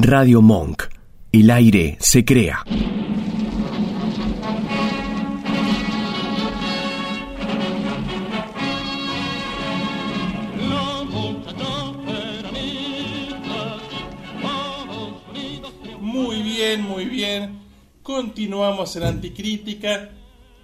Radio Monk. El aire se crea. Muy bien, muy bien. Continuamos en Anticrítica.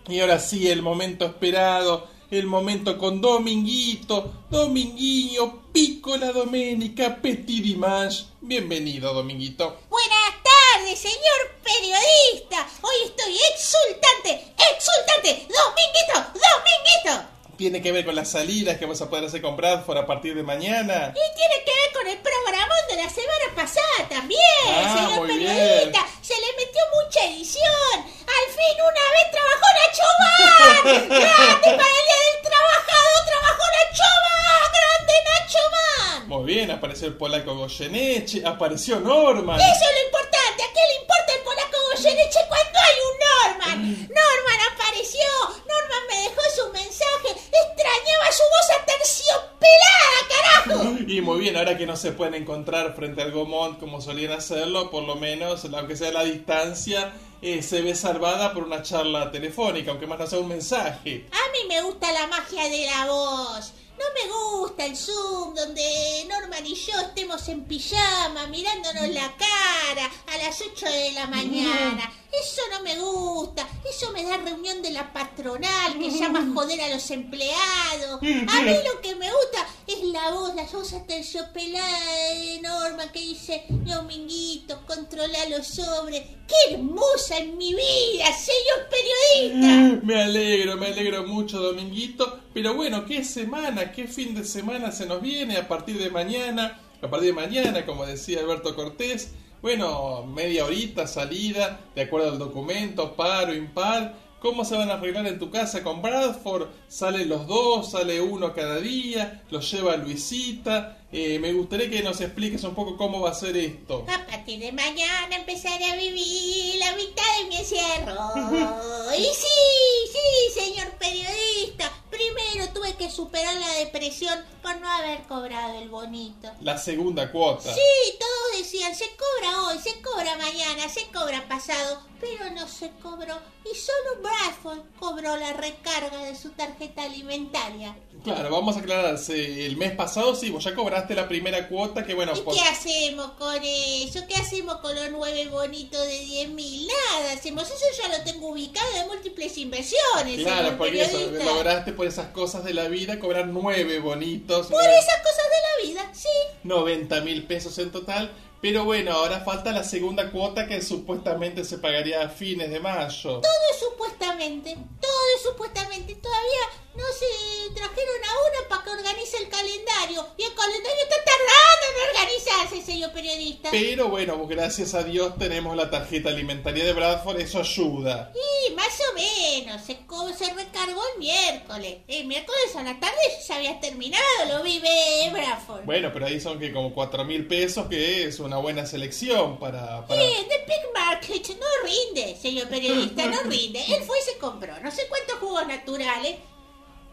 Y ahora sí, el momento esperado. El momento con Dominguito, Dominguinho, Piccola Domenica, Petit Dimanche. Bienvenido, Dominguito. Buenas tardes, señor periodista. Hoy estoy exultante, exultante. Dominguito, Dominguito. Tiene que ver con las salidas que vas a poder hacer con Bradford a partir de mañana. Y tiene que ver con el programón de la semana pasada también, Ah, señor periodista le metió mucha edición. Al fin una vez trabajó Nacho Man. ¡Grande para el Día del Trabajador! ¡Trabajó Nacho Man! ¡Grande Nacho Man! Muy bien, apareció el polaco Goyeneche, apareció Norman. Eso es lo importante. ¿A qué le importa el polaco Goyeneche cuando hay un Norman? Norman apareció. Norman me dejó su mensaje. Extrañaba su voz aterciopelada, carajo. Y muy bien, ahora que no se pueden encontrar frente al Gomont como solían hacerlo, por lo menos, aunque sea la distancia, eh, se ve salvada por una charla telefónica, aunque más no sea un mensaje. A mí me gusta la magia de la voz. No me gusta el Zoom donde Norman y yo estemos en pijama mirándonos la cara a las 8 de la mañana. Eso no me gusta. Eso me da reunión de la patronal que llama a joder a los empleados. A mí lo que me gusta es la voz, la voz aterciopelada de Norman que dice, Dominguito, controla los sobres. ¡Qué hermosa en mi vida, señor periodista! Me alegro, me alegro mucho, Dominguito. Pero bueno, ¿qué semana, qué fin de semana se nos viene a partir de mañana? A partir de mañana, como decía Alberto Cortés, bueno, media horita salida, de acuerdo al documento, par o impar. ¿Cómo se van a arreglar en tu casa con Bradford? ¿Salen los dos? ¿Sale uno cada día? ¿Los lleva Luisita? Eh, me gustaría que nos expliques un poco cómo va a ser esto. A partir de mañana empezaré a vivir la mitad de mi encierro. Y sí, sí, señor periodista. Primero tuve que superar la depresión por no haber cobrado el bonito. La segunda cuota. Sí, todos decían, se cobra hoy, se cobra mañana, se cobra pasado, pero no se cobró. Y solo Bradford cobró la recarga de su tarjeta alimentaria. Claro, vamos a aclarar. El mes pasado sí, vos ya cobraste la primera cuota que bueno... ¿Y por- qué hacemos con eso? ¿Qué hacemos con los nueve bonitos de 10 mil? Nada, hacemos eso ya lo tengo ubicado de múltiples inversiones. Claro, porque eso, lograste por esas cosas de la vida cobrar nueve bonitos, Por esas cosas de la vida, sí. 90 mil pesos en total. Pero bueno, ahora falta la segunda cuota que supuestamente se pagaría a fines de mayo. Todo es supuestamente, todo es supuestamente. Todavía no se trajeron a una para que organice el calendario. Y el calendario está tardando en organizarse, señor periodista. Pero bueno, gracias a Dios tenemos la tarjeta alimentaria de Bradford, eso ayuda. Y más o menos, se, se recargó el miércoles. El miércoles a la tarde ya había terminado, lo vive Bradford. Bueno, pero ahí son que como 4 mil pesos, que es una buena selección para... para... Sí, The Big Market no rinde, señor periodista, no rinde. Él fue y se compró no sé cuántos jugos naturales.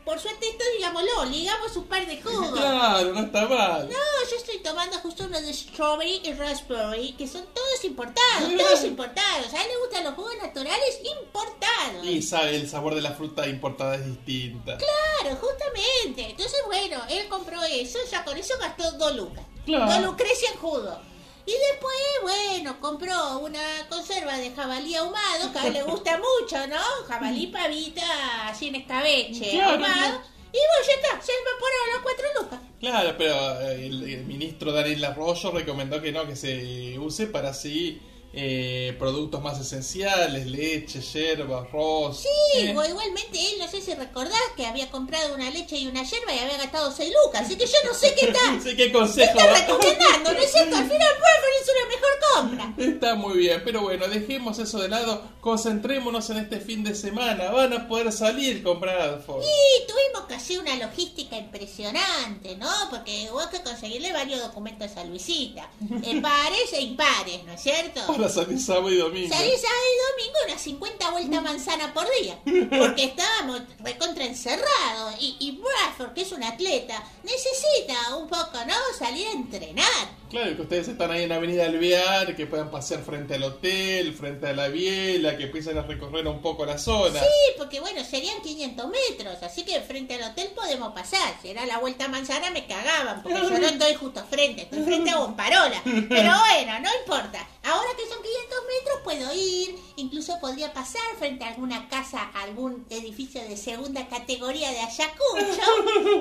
Por suerte esto, digámoslo, ligamos un par de jugos. Claro, no está mal. No, yo estoy tomando justo uno de strawberry y raspberry, que son todos importados, todos importados. A él le gustan los jugos naturales importados. Y sabe, el sabor de la fruta importada es distinta. Claro, justamente. Entonces, bueno, él compró eso, ya con eso gastó dos lucas. Claro. Dos lucrecias en jugo. Y después, bueno, compró una conserva de jabalí ahumado, que a él le gusta mucho, ¿no? Jabalí pavita, así en escabeche, Claro, ahumado. Y bueno, ya está, se evaporaron las cuatro lucas. Claro, pero eh, el, el ministro Daniel Arroyo recomendó que no, que se use para así eh, productos más esenciales, leche, yerba, arroz. Sí, Eh, igualmente él, no sé si recordás que había comprado una leche y una yerba y había gastado 6 lucas. Así que yo no sé qué está, Sí, qué qué consejo. está da. recomendando, ¿no es cierto? Al final Burberry es una mejor compra. Está muy bien, pero bueno, dejemos eso de lado, concentrémonos en este fin de semana, van a poder salir con Bradford. Y tuvimos que hacer una logística impresionante, ¿no? Porque hubo que conseguirle varios documentos a Luisita. En pares e impares, ¿no es cierto? Salir sábado y domingo. Salí sábado y domingo unas 50 vueltas manzana por día. Porque estábamos recontra encerrados. Y, y Bradford, que es un atleta, necesita un poco, ¿no? Salir a entrenar. Claro, que ustedes están ahí en Avenida Alvear, que puedan pasear frente al hotel, frente a la biela, que empiecen a recorrer un poco la zona. Sí, porque bueno, serían 500 metros, así que frente al hotel podemos pasar. Si era la vuelta a manzana me cagaban, porque yo no estoy justo frente, estoy frente a Bomparola. Pero bueno, no importa. Ahora que son 500 metros puedo ir, incluso podría pasar frente a alguna casa, algún edificio de segunda categoría de Ayacucho,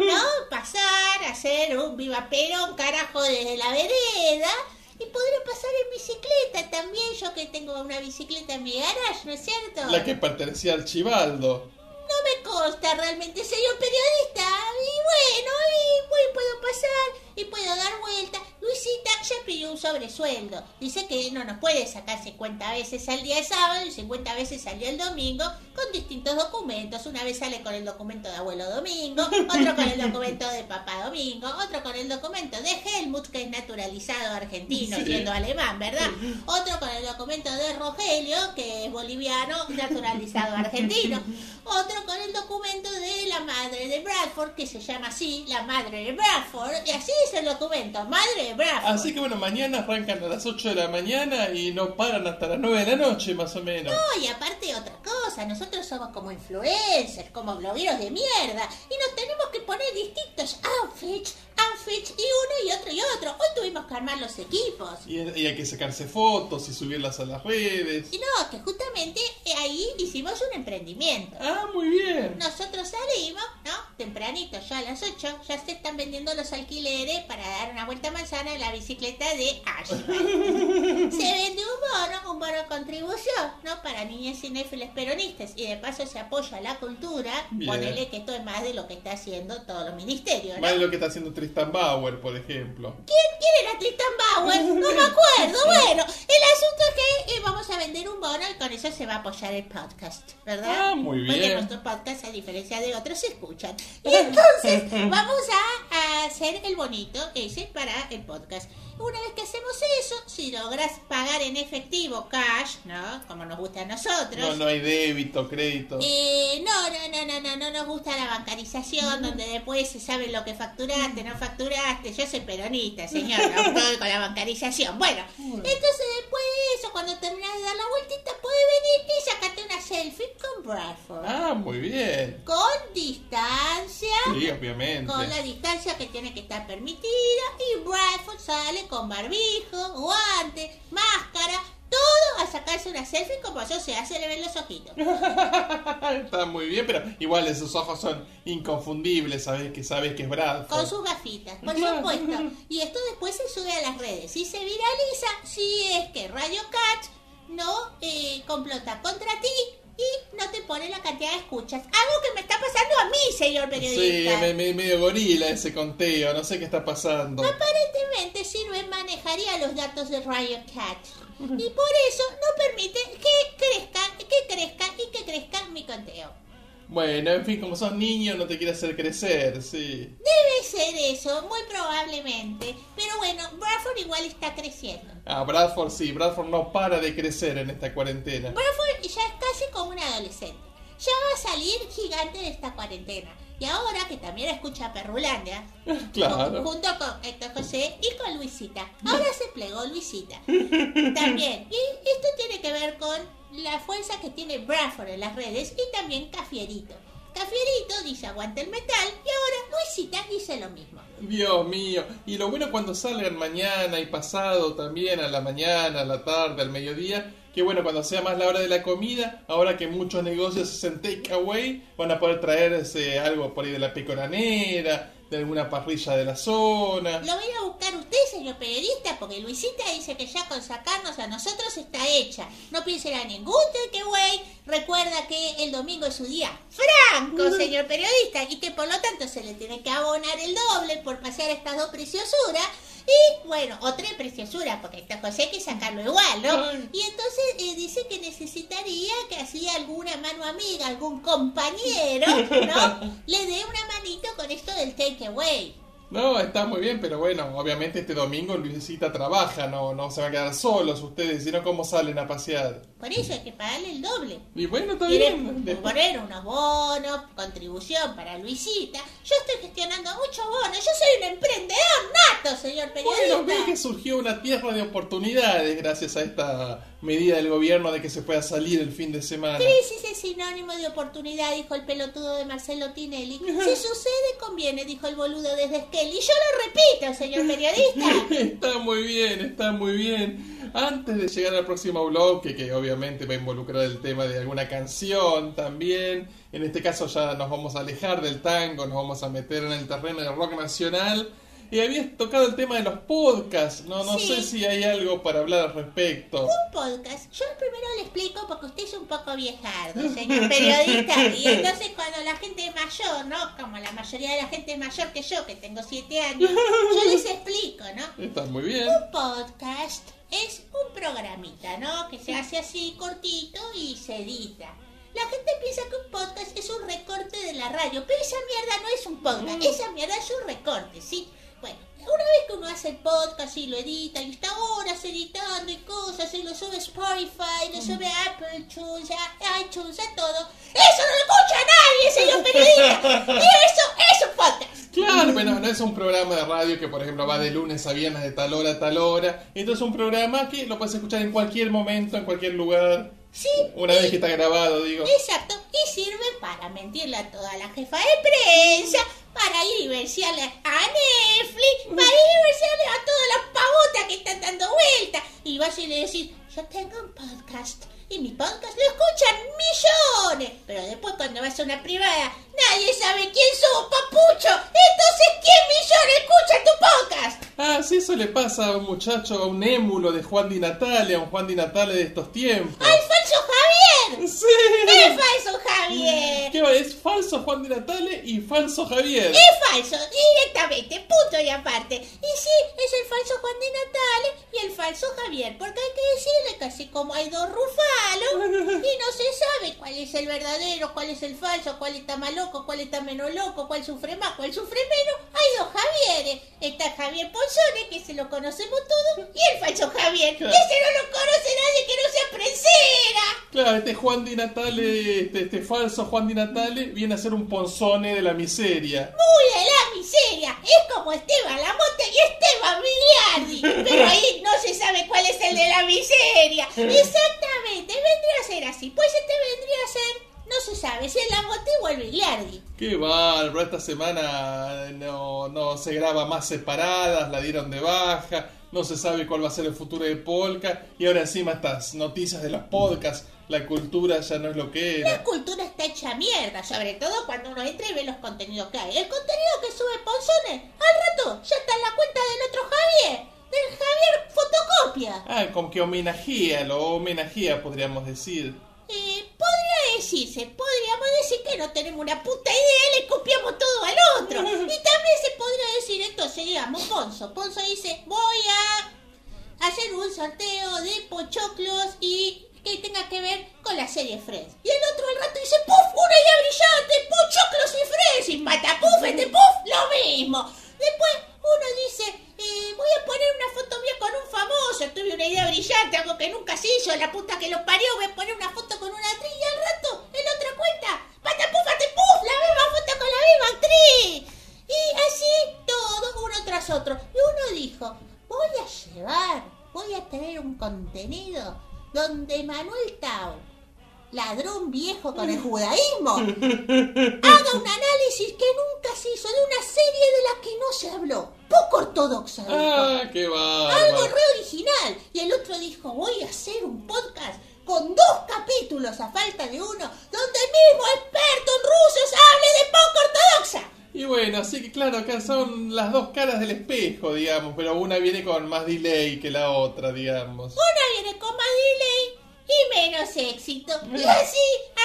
¿no? Pasar, hacer un viva Perón, carajo, desde la vereda. Y podría pasar en bicicleta también, yo que tengo una bicicleta en mi garage, ¿no es cierto? La que pertenecía al Chivaldo. No me consta realmente, señor periodista. Y bueno, y bueno, puedo pasar y puedo dar vuelta. Luisita ya pidió un sobresueldo. Dice que no nos puede sacar 50 veces al día de sábado y 50 veces al día del domingo con distintos documentos. Una vez sale con el documento de abuelo domingo, otro con el documento de papá domingo, otro con el documento de Helmut, que es naturalizado argentino, Sí. siendo alemán, ¿verdad? Otro con el documento de Rogelio, que es boliviano, naturalizado argentino. Otro con el documento de la madre de Bradford, que se llama así, la madre de Bradford. Y así es el documento, madre Bradford. Así que bueno, mañana arrancan a las 8 de la mañana y no paran hasta las 9 de la noche, más o menos. No, y aparte otra cosa, nosotros somos como influencers, como blogueros de mierda, y nos tenemos que poner distintos outfits, y uno y otro y otro. Hoy tuvimos que armar los equipos. Y, y hay que sacarse fotos y subirlas a las redes. Y no, que justamente eh, ahí hicimos un emprendimiento. Ah, muy bien. Nosotros salimos, ¿no? Tempranito, ya a las 8, ya se están vendiendo los alquileres para dar una vuelta a manzana en la bicicleta de Ashman. se vende un bono, un bono contribución, ¿no? Para niñas cinéfiles peronistas y de paso se apoya la cultura. Bien. Ponele que esto es más de lo que está haciendo todos los ministerios, ¿no? Más de lo que está haciendo Tristan Bauer, por ejemplo. ¿Quién, quién era Tristan Bauer? No me acuerdo. Bueno, el asunto es que eh, vamos a vender un bono y con eso se va a apoyar el podcast, ¿verdad? Ah, muy Porque bien. nuestros podcasts, a diferencia de otros, se escuchan. Y entonces vamos a, a hacer el bonito ese para el podcast. Una vez que hacemos eso, si logras pagar en efectivo, cash, ¿no? Como nos gusta a nosotros. No, no hay débito, crédito. Eh, no, no, no, no, no, no nos gusta la bancarización, donde después se sabe lo que facturaste, no facturaste. Yo soy peronista, señor, no estoy con la bancarización. Bueno, entonces después de eso, cuando terminas de dar la vueltita, puedes venir y sacarte selfie con Bradford. Ah, muy bien. Con distancia, Sí, obviamente. con la distancia que tiene que estar permitida, y Bradford sale con barbijo, guante, máscara, todo a sacarse una selfie como yo se hace, le ven los ojitos. Está muy bien, pero igual esos ojos son inconfundibles, sabes que sabes que es Bradford. Con sus gafitas, por supuesto. Y esto después se sube a las redes y se viraliza si es que Radio Cat no eh, complota contra ti y no te pone la cantidad de escuchas. Algo que me está pasando a mí, señor Sí, periodista. me, me- medio gorila ese conteo, no sé qué está pasando. Aparentemente Sirven manejaría los datos de Radio Cat. Y por eso no permite que crezca, que crezca y que crezca mi conteo. Bueno, en fin, como sos niño no te quiere hacer crecer, sí. Debe ser eso, muy probablemente. Pero bueno, Bradford igual está creciendo. Ah, Bradford sí, Bradford no para de crecer en esta cuarentena. Bradford ya es casi como un adolescente. Ya va a salir gigante de esta cuarentena. Y ahora que también escucha Perrulandia, Claro. junto con Héctor José y con Luisita. Ahora se plegó Luisita. También. Y esto tiene que ver con la fuerza que tiene Bradford en las redes y también Cafierito. Cafierito dice aguanta el metal y ahora Luisita dice lo mismo. Dios mío. Y lo bueno cuando salgan mañana y pasado también, a la mañana, a la tarde, al mediodía, que bueno, cuando sea más la hora de la comida, ahora que muchos negocios hacen takeaway, van a poder traerse algo por ahí de la pecoranera, de alguna parrilla de la zona. Lo voy a buscar usted, señor periodista, porque Luisita dice que ya con sacarnos a nosotros está hecha. No piensen a ningún takeaway. Recuerda que el domingo es su día franco, señor periodista, y que por lo tanto se le tiene que abonar el doble por pasear estas dos preciosuras. Y bueno, o tres preciosuras, porque esta José hay que sacarlo igual, ¿no? Y entonces eh, dice que necesitaría que así alguna mano amiga, algún compañero, ¿no? Le dé una manito con esto del takeaway. No, está muy bien, pero bueno, obviamente este domingo Luisita trabaja, no, no se van a quedar solos ustedes, sino cómo salen a pasear. Por eso hay que pagarle el doble. Y bueno, está bien. Poner unos bonos, contribución para Luisita. Yo estoy gestionando muchos bonos. Yo soy un emprendedor nato, señor periodista. Bueno, ve que surgió una tierra de oportunidades gracias a esta medida del gobierno de que se pueda salir el fin de semana. Crisis es sinónimo de oportunidad, dijo el pelotudo de Marcelo Tinelli. Si sucede, conviene, dijo el boludo desde Skelly. Y yo lo repito, señor periodista. Está muy bien, está muy bien. Antes de llegar al próximo bloque, que obviamente va a involucrar el tema de alguna canción también, en este caso ya nos vamos a alejar del tango, nos vamos a meter en el terreno del rock nacional. Y habías tocado el tema de los podcasts, no, no Sí. sé si hay algo para hablar al respecto. Un podcast. Yo primero le explico porque usted es un poco viejardo, señor periodista. Y entonces cuando la gente mayor, ¿no? Como la mayoría de la gente mayor que yo, que tengo siete años, yo les explico, ¿no? Está muy bien. Un podcast es un programita, ¿no? Que se hace así cortito y se edita. La gente piensa que un podcast es un recorte de la radio, pero esa mierda no es un podcast, esa mierda es un recorte, ¿sí? Bueno, una vez que uno hace el podcast y lo edita y está horas editando y cosas y lo sube a Spotify, lo sube a Apple iTunes, a iTunes, a todo, eso no lo escucha nadie, señor periodista. Y eso es un podcast. Claro, pero no es un programa de radio que, por ejemplo, va de lunes a viernes de tal hora a tal hora. Entonces es un programa que lo puedes escuchar en cualquier momento, en cualquier lugar. Sí. Una vez que está grabado, digo. Exacto, y sirve para mentirle a toda la jefa de prensa, para ir y versearle a Netflix, para ir y versearle a todas las pavotas que están dando vueltas. Y vas le decís, yo tengo un podcast, y mi podcast lo escuchan millones. Pero después cuando vas a una privada, nadie sabe quién sos, papucho. Entonces, ¿quién millones escucha tu podcast? Ah, sí, eso le pasa a un muchacho, a un émulo de Juan Di Natale, a un Juan Di Natale de estos tiempos. ¡Al falso Javier! Sí. ¡Es falso Javier! ¿Qué va? Es falso Juan Di Natale y falso Javier. Es falso, directamente, punto y aparte. Y sí, es el falso Juan de Natale y el falso Javier, porque hay que decirle que así como hay dos rufalos y no se sabe cuál es el verdadero, cuál es el falso, cuál está más loco, cuál está menos loco, cuál sufre más, cuál sufre menos, hay dos Javieres. Está Javier Ponzone, que se lo conocemos todos, y el falso Javier, que ese no lo conoce nadie que no sea prensera. Claro, este Juan Di Natale, este, este falso Juan Di Natale, viene a ser un ponzone de la miseria. Muy de la miseria. Es como Esteban Lamote y Esteban Miliardi. Pero ahí no se sabe cuál es el de la miseria. Exactamente, vendría a ser así. Pues este vendría a ser, no se sabe si el Lamote o el Miliardi. Qué bárbaro, esta semana no, no se graba más separadas, la dieron de baja, no se sabe cuál va a ser el futuro de Polka, y ahora encima estas noticias de los podcasts, la cultura ya no es lo que La era. cultura está hecha mierda, sobre todo cuando uno entra y ve los contenidos que hay. El contenido que sube Ponzone, al rato ya está en la cuenta del otro Javier, del Javier Fotocopia. Ah, como que homenajea, lo homenajea podríamos decir. Eh, podría decirse, podríamos decir que no tenemos una puta idea, le copiamos todo al otro. Y también se podría decir, entonces, digamos, Ponzo. Ponzo dice, voy a hacer un sorteo de pochoclos y que tenga que ver con la serie Friends. Y el otro al rato dice, ¡puf! ¡Una idea brillante! ¡Pochoclos y Friends! Y patapuf, este puf, lo mismo. Después uno dice, eh, voy a poner una foto mía con un famoso. Tuve una idea brillante, algo que nunca se hizo. La puta que lo parió, voy a poner una foto con una actriz. Y al rato, en otra cuenta, patapuf, patapuf, la misma foto con la misma actriz. Y así todo, uno tras otro. Y uno dijo, voy a llevar, voy a tener un contenido donde Manuel Tao, ladrón viejo con el judaísmo, haga un análisis que nunca se hizo de una serie de la que no se habló. Poco ortodoxa. Ah, qué Algo bárbaro. re original. Y el otro dijo, voy a hacer un podcast con dos capítulos a falta de uno, donde el mismo experto en rusos hable de poco ortodoxa. Y bueno, así que claro, acá son las dos caras del espejo, digamos, pero una viene con más delay que la otra, digamos. Una viene con más delay y menos éxito. Y así,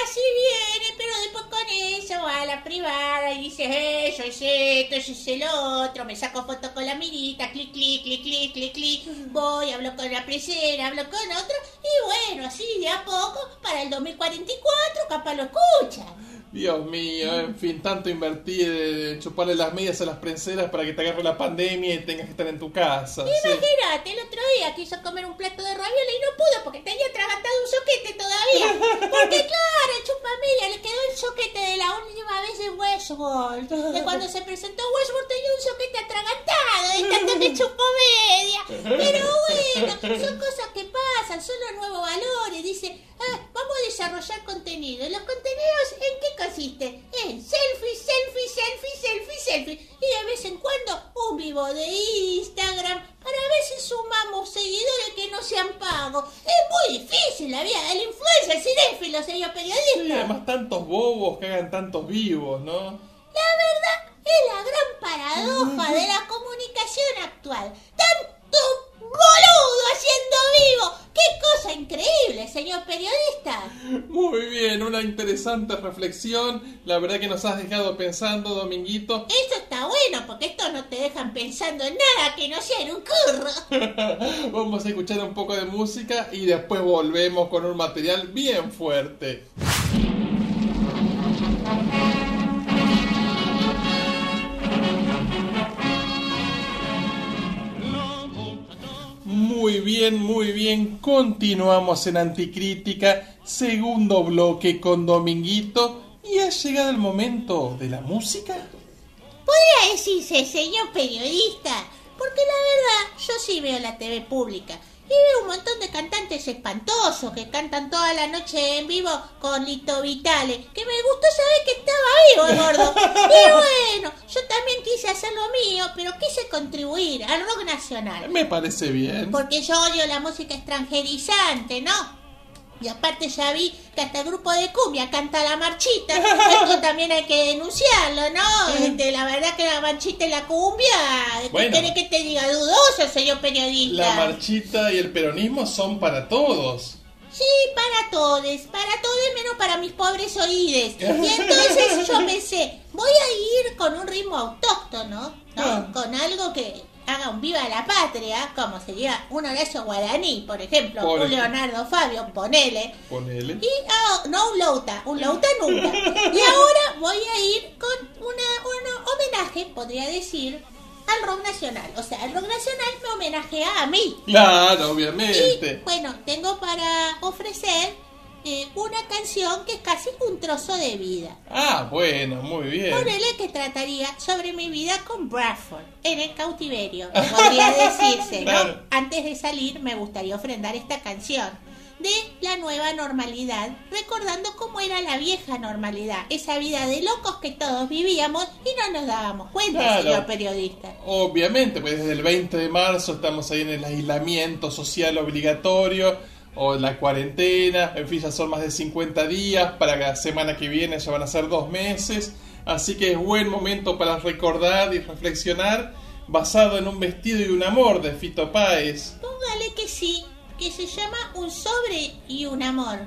así viene, pero después con eso va a la privada y dice, eh, yo hice esto, yo hice lo otro, me saco foto con la mirita, clic, clic, clic, clic, clic, clic, voy, hablo con la presera, hablo con otro, y bueno, así de a poco, para el 2044 capaz lo escuchan. Dios mío, en fin, tanto invertir, eh, chuparle las medias a las prenseras para que te agarre la pandemia y tengas que estar en tu casa. Imagínate, el otro día quiso comer un plato de raviola y no pudo porque tenía atragantado un soquete todavía. Porque claro, el chupamedia le quedó el soquete de la última vez de Westworld. De cuando se presentó Westworld tenía un soquete atragantado de tanto que chupó media. Pero bueno, son cosas que pasan, son los nuevos valores. Dice, ah, desarrollar contenido. ¿Los contenidos en qué consisten? En selfie, selfie, selfie, selfie, selfie. Y de vez en cuando un vivo de Instagram para ver si sumamos seguidores que no sean pagos. Es muy difícil la vida del influencer cinéfilo, señor Sí, periodista. además tantos bobos que hagan tantos vivos, ¿no? La verdad es la gran paradoja de la comunicación actual. Tanto boludo haciendo vivo. ¡Qué cosa increíble, señor periodista! Muy bien, una interesante reflexión. La verdad que nos has dejado pensando, Dominguito. Eso está bueno porque estos no te dejan pensando en nada que no sea en un curro. Vamos a escuchar un poco de música y después volvemos con un material bien fuerte. Muy bien, muy bien. Continuamos en Anticrítica, segundo bloque con Dominguito. ¿Y ha llegado el momento de la música? Podría decirse, señor periodista, porque la verdad yo sí veo la TV pública y veo un montón de cantantes espantosos que cantan toda la noche en vivo con Lito Vitale, que me gustó saber que estaba vivo gordo. Y bueno, yo también quise hacer lo mío, pero quise contribuir al rock nacional. Me parece bien. Porque yo odio la música extranjerizante, ¿no? Y aparte ya vi que hasta el grupo de cumbia canta la marchita. Esto también hay que denunciarlo, ¿no? Este, la verdad que la marchita y la cumbia, ¿qué Bueno. querés que te diga? Dudoso, señor periodista. La marchita y el peronismo son para todos. Sí, para todos, para todos menos para mis pobres oídes. Y entonces yo pensé, voy a ir con un ritmo autóctono, ¿no? Ah. Con algo que haga un viva la patria, como sería un Horacio Guaraní, por ejemplo, Por un ejemplo. Leonardo Fabio, ponele. Ponele. Y ah, no un Louta, un Louta nunca. Y ahora voy a ir con una, un homenaje, podría decir, al rock nacional. O sea, el rock nacional me homenajea a mí. Claro, Y obviamente. bueno, tengo para ofrecer eh, una canción que es casi un trozo de vida. Ah, bueno, muy bien. Ponele que trataría sobre mi vida con Bradford en el cautiverio, podría decirse, ¿no? Claro. Antes de salir me gustaría ofrendar esta canción de la nueva normalidad, recordando cómo era la vieja normalidad, esa vida de locos que todos vivíamos y no nos dábamos cuenta, Claro. señor periodista. Obviamente, pues desde el 20 de marzo estamos ahí en el aislamiento social obligatorio o la cuarentena, en fin, ya son más de 50 días, para la semana que viene ya van a ser dos meses, así que es buen momento para recordar y reflexionar basado en un vestido y un amor de Fito Páez. Póngale que sí, que se llama Un sobre y un amor.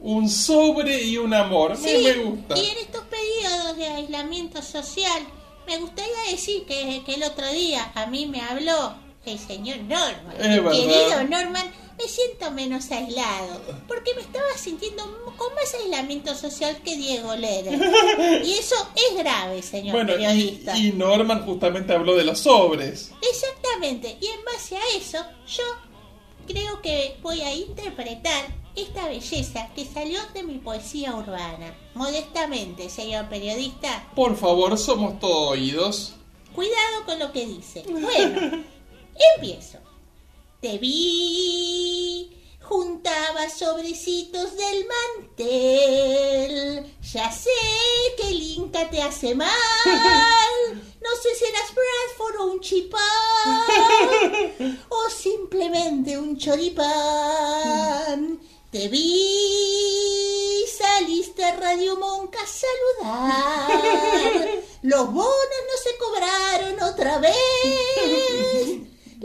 Un sobre y un amor, Sí, me gusta. y en estos periodos de aislamiento social, me gustaría decir que, que el otro día a mí me habló el señor Norman. Es Mi verdad. querido Norman, me siento menos aislado, porque me estaba sintiendo con más aislamiento social que Diego Leder. Y eso es grave, señor Bueno, y, periodista. y Norman justamente habló de los sobres. Exactamente, y en base a eso, yo creo que voy a interpretar esta belleza que salió de mi poesía urbana. Modestamente, señor periodista, Por favor, somos todo oídos. cuidado con lo que dice. Bueno, empiezo. Te vi, juntaba sobrecitos del mantel. Ya sé que el Inca te hace mal. No sé si eras Bradford o un chipán. O simplemente un choripán. Te vi, saliste a Radio Monca a saludar. Los bonos no se cobraron otra vez.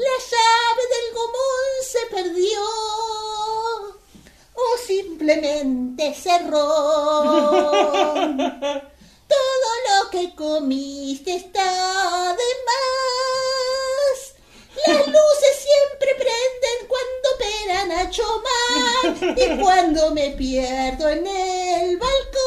La llave del gomón se perdió. O simplemente cerró. Todo lo que comiste está de más. Las luces siempre prenden cuando operan a Chomar y cuando me pierdo en el balcón.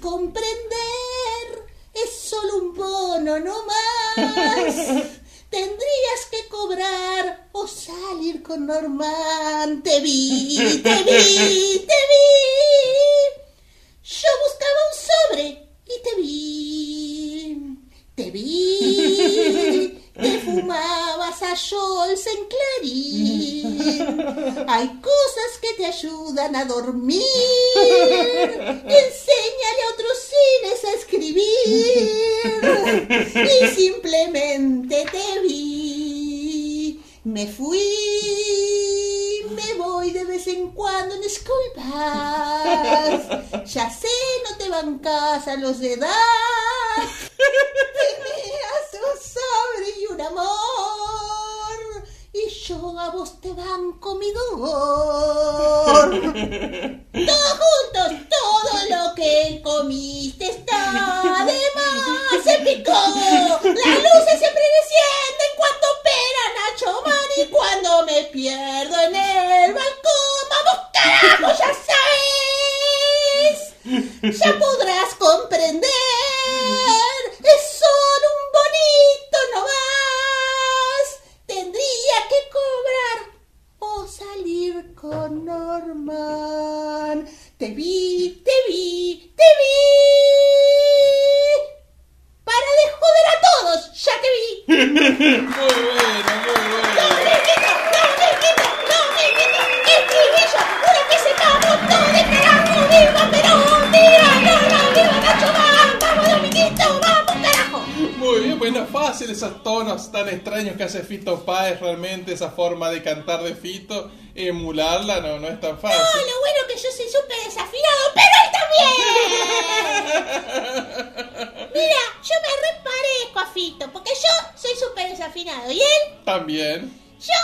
comprender, es solo un bono no más. Tendrías que cobrar o salir con Norman. Te vi, te vi, te vi. Yo buscaba un sobre y te vi. Te vi. Te fumabas a Scholz en Clarín. Hay cosas que te ayudan a dormir a otros cines a Y simplemente te vi. Me fui. Me voy de vez en cuando en Bus. Ya sé, no te bancas a los de edad. Tenías un sobre y un amor. Y yo a vos te banco mi esos tonos tan extraños que hace Fito Páez, realmente esa forma de cantar de Fito, emularla no, no es tan No, fácil. lo bueno que yo soy súper desafinado, pero él también. Mira, yo me reparezco a Fito, porque yo soy súper desafinado. ¿Y él? También, Yo,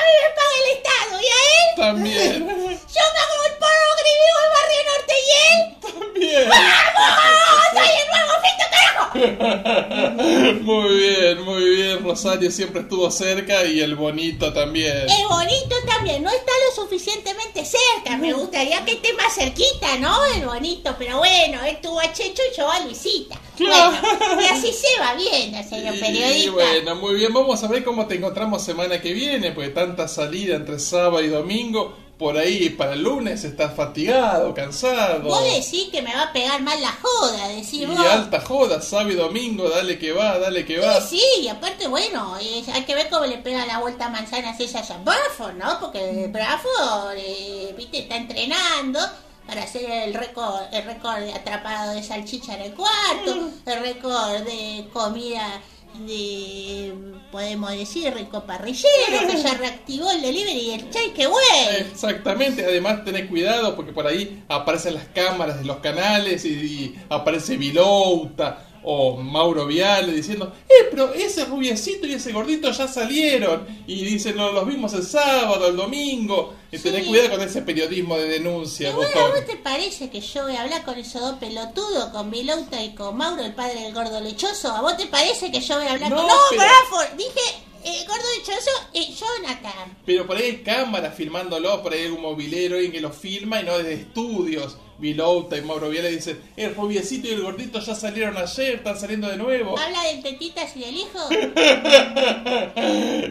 a mí me paga el Estado. ¿Y a él? también, Yo me hago el porro que vivo en Barrio Norte. ¿Y él? también. ¡Vamos! ¡Soy el nuevo Fito, carajo! Muy bien, muy bien, Rosario siempre estuvo cerca y el bonito también. El bonito también, no está lo suficientemente cerca. Me gustaría que esté más cerquita, ¿no? El bonito, pero bueno, él tuvo a Checho y yo a Luisita. Claro. Bueno, y así se va bien, señor Y periodista. bueno, muy bien, vamos a ver cómo te encontramos semana que viene, porque tanta salida entre sábado y domingo, por ahí para el lunes estás fatigado, cansado. Vos decís que me va a pegar mal la joda, decís Y vos. alta joda, sábado y domingo, dale que va, dale que va. Sí, sí, y aparte, bueno, hay que ver cómo le pega la vuelta a manzanas esas a Bradford, ¿no? Porque Bradford, eh, viste, está entrenando para hacer el récord, el récord de atrapado de salchicha en el cuarto, el récord de comida de, podemos decir, rico parrillero, que ya reactivó el delivery y el cheque, güey. Exactamente, además tenés cuidado porque por ahí aparecen las cámaras de los canales y, y aparece Vilouta o Mauro Viale diciendo, eh, pero ese rubiecito y ese gordito ya salieron y dicen, no, los vimos el sábado, el domingo, y tenés cuidado con ese periodismo de denuncia, bueno. ¿a vos te parece que yo voy a hablar con esos dos pelotudos, con Vilouta y con Mauro, el padre del gordo lechoso? ¿A vos te parece que yo voy a hablar No, con... No, pero- Bradford, dije eh, gordo lechoso y Jonathan. Pero por ahí hay cámaras filmándolo, por ahí hay algún movilero alguien que lo filma y no desde estudios. Vilouta y Mauro Viale dicen, el rubiecito y el gordito ya salieron ayer, están saliendo de nuevo. ¿Habla del tetitas y del hijo?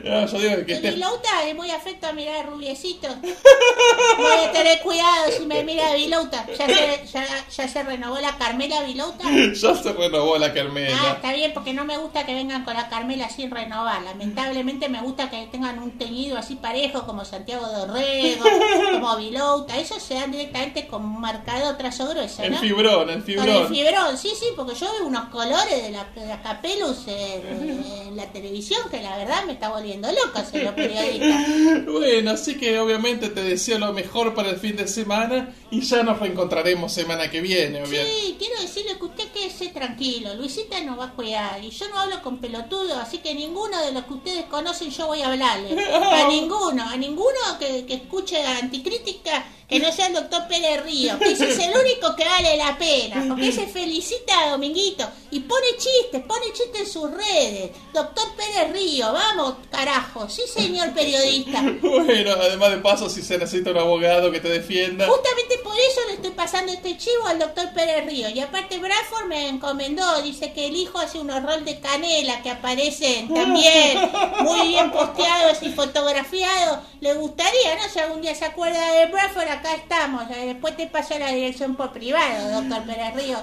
No, yo digo que El estés Vilouta es muy afecto a mirar a rubiecito. Voy a tener cuidado si me mira Vilouta. ¿Ya se, ya, ya se renovó la Carmela Vilouta? Ya se renovó la Ah, Carmela. está bien, porque no me gusta que vengan con la Carmela sin renovar. Lamentablemente me gusta que tengan un teñido así parejo como Santiago Dorrego, como Vilouta. Esos se dan directamente con un marcador trazo grueso, El ¿no? fibrón, el Con el fibrón. fibrón, sí, sí, porque yo veo unos colores de la, la Capelus en, en la televisión que la verdad me está volviendo loca. Bueno, así que obviamente te deseo lo mejor para el fin de semana y ya nos reencontraremos semana que viene, obviamente. Sí, quiero decirle que usted quédese tranquilo, Luisita nos va a cuidar y yo no hablo con pelotudos, así que ninguno de los que ustedes conocen yo voy a hablarle. A ninguno, a ninguno que, que escuche anticrítica que no sea el doctor Pérez Río, que ese es el único que vale la pena, porque se felicita a Dominguito y pone chistes, pone chistes en sus redes. Doctor Pérez Río, vamos, carajo, sí señor periodista. Bueno, además de paso, si se necesita un abogado que te defienda. Justamente por eso le estoy pasando este chivo al doctor Pérez Río. Y aparte Bradford me encomendó, dice que el hijo hace unos rol de canela que aparecen también muy bien posteados y fotografiados. Le gustaría, ¿no? Si algún día se acuerda de Bradford, acá estamos. Eh, Después te paso la dirección por privado, doctor Pérez Río.